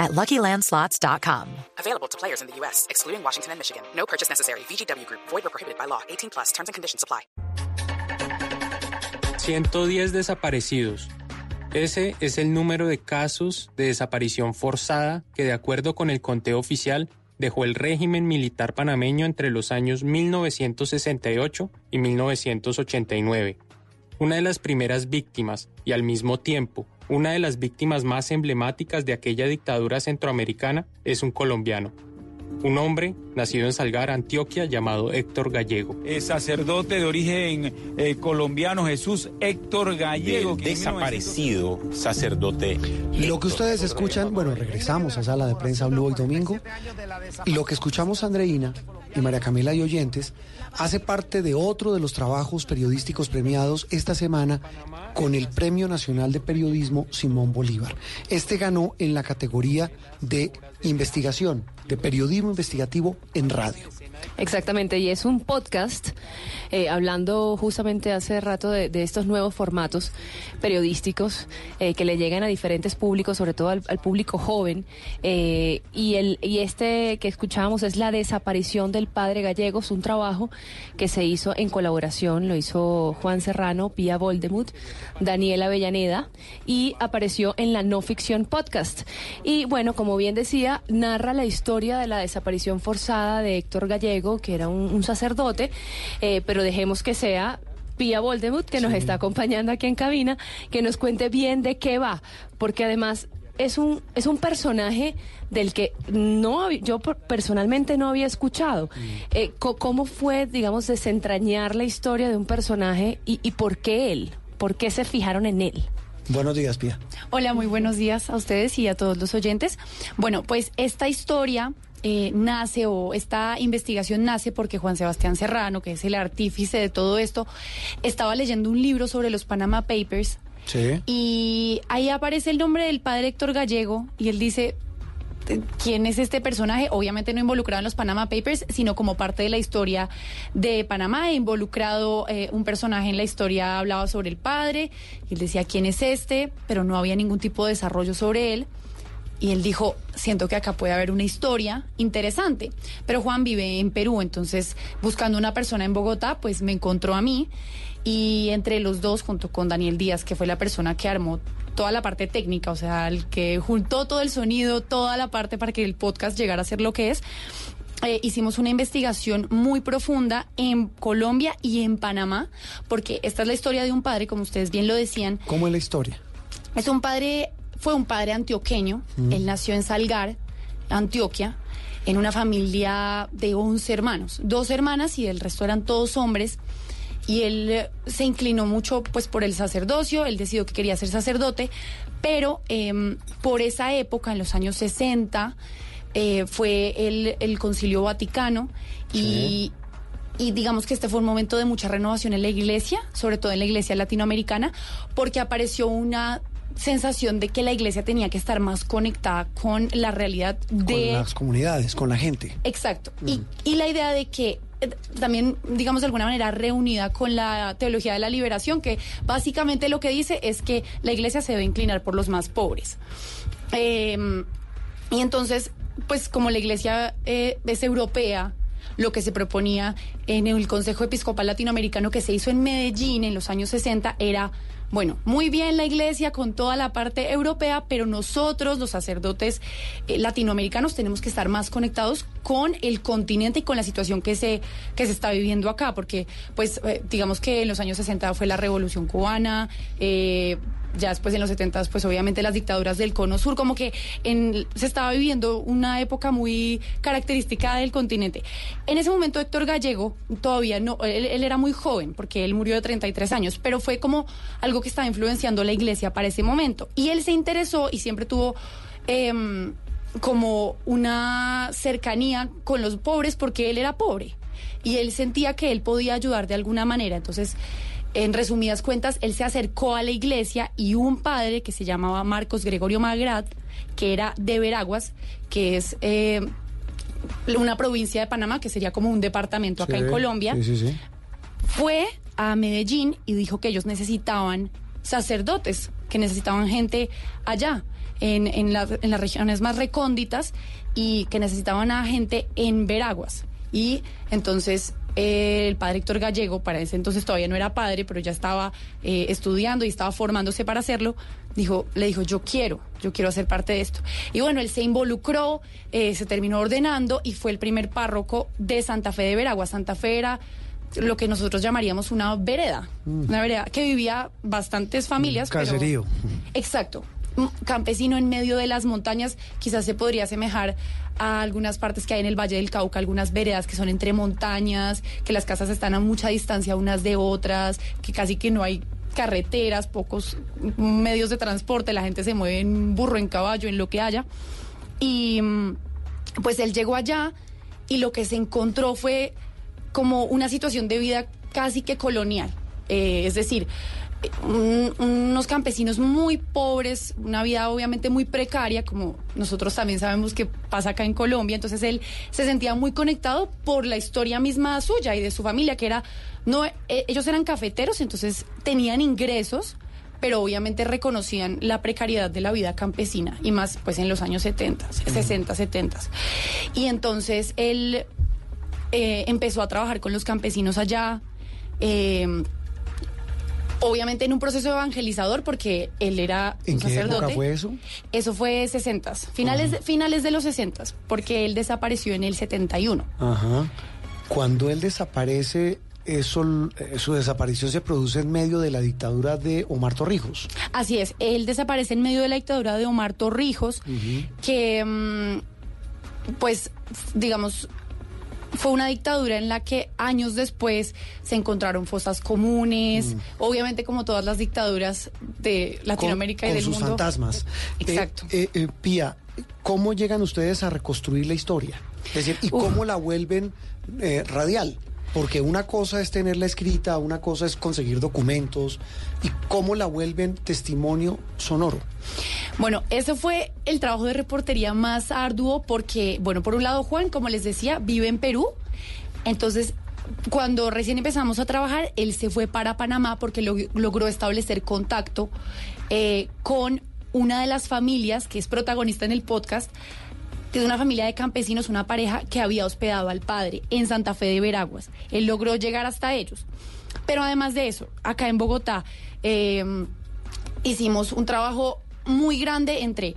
at LuckyLandSlots.com. Available to players in the U.S., excluding Washington and Michigan. No purchase necessary. VGW Group. Void or prohibited by law. 18 plus. Terms and conditions apply. 110 desaparecidos. Ese es el número de casos de desaparición forzada que, de acuerdo con el conteo oficial, dejó el régimen militar panameño entre los años 1968 y 1989. Una de las primeras víctimas, y al mismo tiempo una de las víctimas más emblemáticas de aquella dictadura centroamericana, es un colombiano, un hombre nacido en Salgar, Antioquia, llamado Héctor Gallego. El sacerdote de origen eh, colombiano Jesús Héctor Gallego. Desaparecido sacerdote. Lo que ustedes escuchan, bueno, regresamos a Sala de Prensa Blue hoy domingo. Lo que escuchamos Andreina y María Camila y oyentes hace parte de otro de los trabajos periodísticos premiados esta semana con el Premio Nacional de Periodismo Simón Bolívar. Este ganó en la categoría de investigación, de periodismo investigativo en radio. Exactamente, y es un podcast eh, hablando justamente hace rato de, estos nuevos formatos periodísticos eh, que le llegan a diferentes públicos, sobre todo al, público joven. Eh, y, el, y este que escuchábamos es La desaparición del padre Gallegos, un trabajo que se hizo en colaboración, lo hizo Juan Serrano, Pía Voldemut, Daniela Avellaneda y apareció en la No Ficción Podcast. Y bueno, como bien decía, narra la historia de la desaparición forzada de Héctor Gallego, que era un, un sacerdote, eh, pero dejemos que sea Pía Voldemut, que nos está acompañando aquí en cabina, que nos cuente bien de qué va, porque además es un, es un personaje del que no yo personalmente no había escuchado. Eh, ¿Cómo fue, digamos, desentrañar la historia de un personaje y, y por qué él? ¿Por qué se fijaron en él? Buenos días, Pía. Hola, muy buenos días a ustedes y a todos los oyentes. Bueno, pues esta historia eh, nace o esta investigación nace porque Juan Sebastián Serrano, que es el artífice de todo esto, estaba leyendo un libro sobre los Panama Papers. Sí. Y ahí aparece el nombre del padre Héctor Gallego y él dice, quién es este personaje, obviamente no involucrado en los Panama Papers, sino como parte de la historia de Panamá, involucrado eh, un personaje en la historia hablaba sobre el padre, y él decía quién es este, pero no había ningún tipo de desarrollo sobre él. Y él dijo, siento que acá puede haber una historia interesante. Pero Juan vive en Perú, entonces buscando una persona en Bogotá, pues me encontró a mí. Y entre los dos, junto con Daniel Díaz, que fue la persona que armó toda la parte técnica, o sea, el que juntó todo el sonido, toda la parte para que el podcast llegara a ser lo que es. Eh, hicimos una investigación muy profunda en Colombia y en Panamá, porque esta es la historia de un padre, como ustedes bien lo decían. ¿Cómo es la historia? Es un padre, fue un padre antioqueño, mm. él nació en Salgar, Antioquia, en una familia de 11 hermanos, dos hermanas y el resto eran todos hombres. Y él eh, se inclinó mucho pues por el sacerdocio, él decidió que quería ser sacerdote, pero eh, por esa época, en los años 60, eh, fue el, el, Concilio Vaticano. Y digamos que este fue un momento de mucha renovación en la iglesia, sobre todo en la iglesia latinoamericana, porque apareció una sensación de que la iglesia tenía que estar más conectada con la realidad de... Con las comunidades, con la gente. Exacto. Mm. Y, y la idea de que también, digamos, de alguna manera reunida con la teología de la liberación, que básicamente lo que dice es que la iglesia se debe inclinar por los más pobres. Eh, y entonces, pues como la iglesia eh, es europea, lo que se proponía en el Consejo Episcopal Latinoamericano que se hizo en Medellín en los años 60 era bueno, muy bien la iglesia con toda la parte europea, pero nosotros, los sacerdotes eh, latinoamericanos, tenemos que estar más conectados con el continente y con la situación que se, que se está viviendo acá, porque, pues, eh, digamos que en los años 60 fue la revolución cubana, eh, ya después en los 70 pues obviamente las dictaduras del cono sur, como que se estaba viviendo una época muy característica del continente. En ese momento Héctor Gallego todavía no, él, era muy joven porque él murió de 33 años, pero fue como algo que estaba influenciando la iglesia para ese momento. Y él se interesó y siempre tuvo... Eh, como una cercanía con los pobres porque él era pobre. y él sentía que él podía ayudar de alguna manera. Entonces, en resumidas cuentas, él se acercó a la iglesia y un padre que se llamaba Marcos Gregorio Magrat, que era de Veraguas, que es eh, una provincia de Panamá, que sería como un departamento acá Sí, en Colombia, Sí, sí, sí. fue a Medellín y dijo que ellos necesitaban sacerdotes, que necesitaban gente allá, en, en, la- en las regiones más recónditas, y que necesitaban a gente en Veraguas. Y entonces eh, el padre Héctor Gallego, para ese entonces todavía no era padre, pero ya estaba eh, estudiando y estaba formándose para hacerlo, dijo, le dijo, yo quiero, yo quiero hacer parte de esto. Y bueno, él se involucró, eh, se terminó ordenando y fue el primer párroco de Santa Fe de Veraguas. Santa Fe era lo que nosotros llamaríamos una vereda, una vereda que vivía bastantes familias. Caserío. Exacto. Campesino en medio de las montañas, quizás se podría asemejar a algunas partes que hay en el Valle del Cauca, algunas veredas que son entre montañas, que las casas están a mucha distancia unas de otras, que casi que no hay carreteras, pocos medios de transporte, la gente se mueve en burro, en caballo, en lo que haya. Y pues él llegó allá y lo que se encontró fue como una situación de vida casi que colonial. Eh, es decir, un- unos campesinos muy pobres, una vida obviamente muy precaria, como nosotros también sabemos que pasa acá en Colombia. Entonces él se sentía muy conectado por la historia misma suya y de su familia, que era, no, eh, ellos eran cafeteros, entonces tenían ingresos pero obviamente reconocían la precariedad de la vida campesina y más pues en los años 70, 60, 70. Y entonces él eh, empezó a trabajar con los campesinos allá. eh, Obviamente en un proceso evangelizador porque él era ¿En un qué sacerdote. época fue eso? Eso fue 60, finales, de- finales de los 60, porque él desapareció en el 71. Ajá. Cuando él desaparece, eso, su desaparición se produce en medio de la dictadura de Omar Torrijos. Así es, él desaparece en medio de la dictadura de Omar Torrijos, que, mm, pues, digamos, fue una dictadura en la que años después se encontraron fosas comunes, obviamente como todas las dictaduras de Latinoamérica con, y con del sus mundo. fantasmas. Exacto. Eh, eh, eh, Pía, ¿cómo llegan ustedes a reconstruir la historia? Es decir, ¿y Uf. cómo la vuelven eh, radial? Porque una cosa es tenerla escrita, una cosa es conseguir documentos, y cómo la vuelven testimonio sonoro. Bueno, eso fue el trabajo de reportería más arduo porque, bueno, por un lado Juan, como les decía, vive en Perú. Entonces, cuando recién empezamos a trabajar, él se fue para Panamá porque lo- logró establecer contacto eh, con una de las familias que es protagonista en el podcast, es una familia de campesinos, una pareja que había hospedado al padre en Santa Fe de Veraguas. Él logró llegar hasta ellos. Pero además de eso, acá en Bogotá, eh, hicimos un trabajo muy grande entre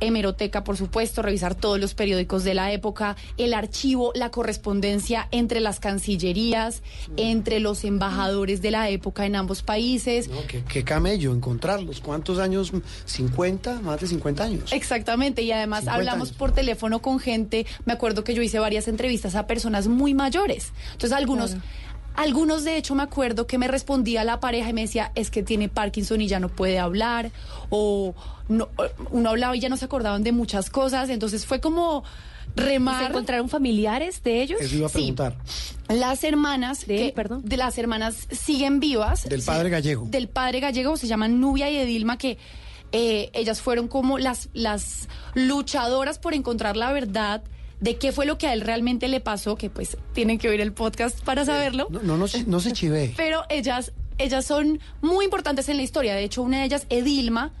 hemeroteca, por supuesto, revisar todos los periódicos de la época, el archivo, la correspondencia entre las cancillerías, entre los embajadores de la época en ambos países. ¿no? ¿Qué, qué camello encontrarlos. ¿Cuántos años? ¿50? Más de 50 años. Exactamente, y además 50 hablamos años. por teléfono con gente, me acuerdo que yo hice varias entrevistas a personas muy mayores. Entonces algunos, algunos de hecho me acuerdo que me respondía la pareja y me decía, es que tiene Parkinson y ya no puede hablar, o no, uno hablaba y ya no se acordaban de muchas cosas, entonces fue como ¿Y ¿Se remar. encontraron familiares de ellos? Eso iba a Sí. preguntar. Las hermanas, De él, que- perdón. de las hermanas siguen vivas. Del Sí, padre gallego. Del padre gallego, se llaman Nubia y Edilma, que eh, ellas fueron como las, las luchadoras por encontrar la verdad de qué fue lo que a él realmente le pasó, que pues tienen que oír el podcast para saberlo. No, no, no, se- no se chivee. Pero ellas, ellas son muy importantes en la historia. De hecho, una de ellas, Edilma,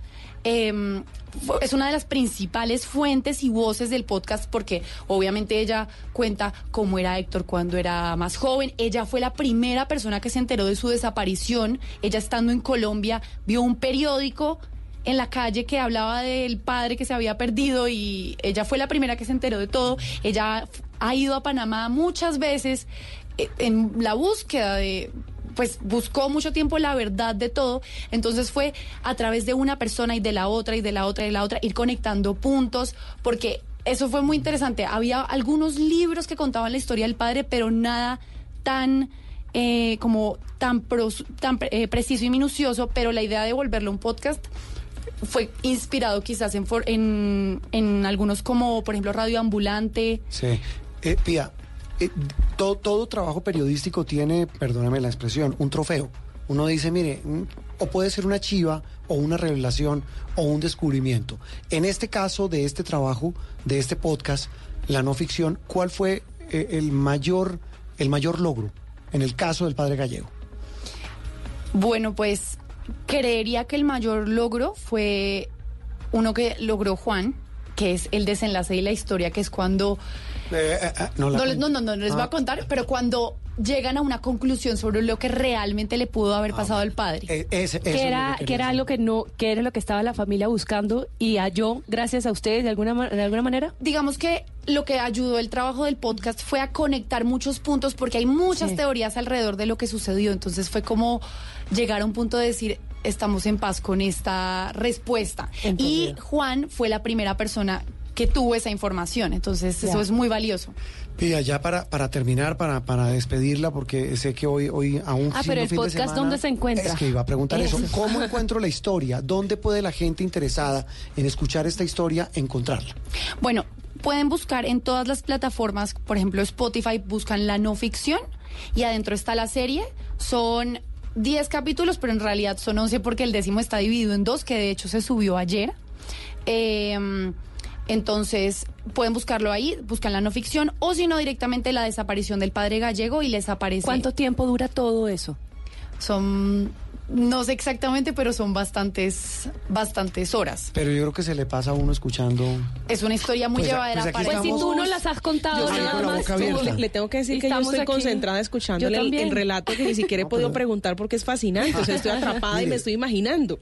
eh, fue- es una de las principales fuentes y voces del podcast porque obviamente ella cuenta cómo era Héctor cuando era más joven. Ella fue la primera persona que se enteró de su desaparición. Ella estando en Colombia vio un periódico en la calle que hablaba del padre que se había perdido y ella fue la primera que se enteró de todo. Ella ha ido a Panamá muchas veces eh, en la búsqueda de pues buscó mucho tiempo la verdad de todo, entonces fue a través de una persona y de la otra y de la otra y de la otra ir conectando puntos porque eso fue muy interesante. Había algunos libros que contaban la historia del padre, pero nada tan eh, como tan, pros- tan eh, preciso y minucioso, pero la idea de volverlo un podcast fue inspirado quizás en, for- en, en algunos como, por ejemplo, Radio Ambulante. Sí. Eh, Pía, eh, todo, todo trabajo periodístico tiene, perdóname la expresión, un trofeo. Uno dice, mire, mm, o puede ser una chiva, o una revelación, o un descubrimiento. En este caso de este trabajo, de este podcast, la no ficción, ¿cuál fue eh, el mayor, el mayor logro en el caso del padre gallego? Bueno, pues creería que el mayor logro fue uno que logró Juan, que es el desenlace de la historia, que es cuando... Eh, eh, eh, no, la No, no, no, no, les voy Ah, a contar, pero cuando llegan a una conclusión sobre lo que realmente le pudo haber pasado al padre. eh, ese- eso es lo que era, quería que era que no, que era lo que estaba la familia buscando y halló gracias a ustedes de alguna de alguna manera. digamos que lo que ayudó el trabajo del podcast fue a conectar muchos puntos porque hay muchas Sí. teorías alrededor de lo que sucedió. Entonces fue como llegar a un punto de decir, estamos en paz con esta respuesta. Y. Juan fue la primera persona que tuvo esa información. Entonces eso es muy valioso. Pía, ya para, para terminar, para, para despedirla, porque sé que hoy, hoy aún Ah, pero el fin de podcast, semana, ¿dónde se encuentra? Es que iba a preguntar eso. Eso. ¿Cómo encuentro la historia? ¿Dónde puede la gente interesada en escuchar esta historia encontrarla? Bueno, pueden buscar en todas las plataformas, por ejemplo Spotify, buscan la no ficción y adentro está la serie. Son 10 capítulos, pero en realidad son 11 porque el décimo está dividido en dos, que de hecho se subió ayer. Eh, entonces, pueden buscarlo ahí, buscan la no ficción, o si no, directamente la desaparición del padre gallego y les aparece. ¿Cuánto tiempo dura todo eso? Son, no sé exactamente, pero son bastantes, bastantes horas. Pero yo creo que se le pasa a uno escuchando. Es una historia muy Pues, llevadera pues para Pues si tú no las has contado nada con más. tú-. Le, tengo que decir que yo estoy aquí. concentrada escuchándole Yo el, el relato que ni siquiera he podido preguntar porque es fascinante. O sea, estoy atrapada y me estoy imaginando.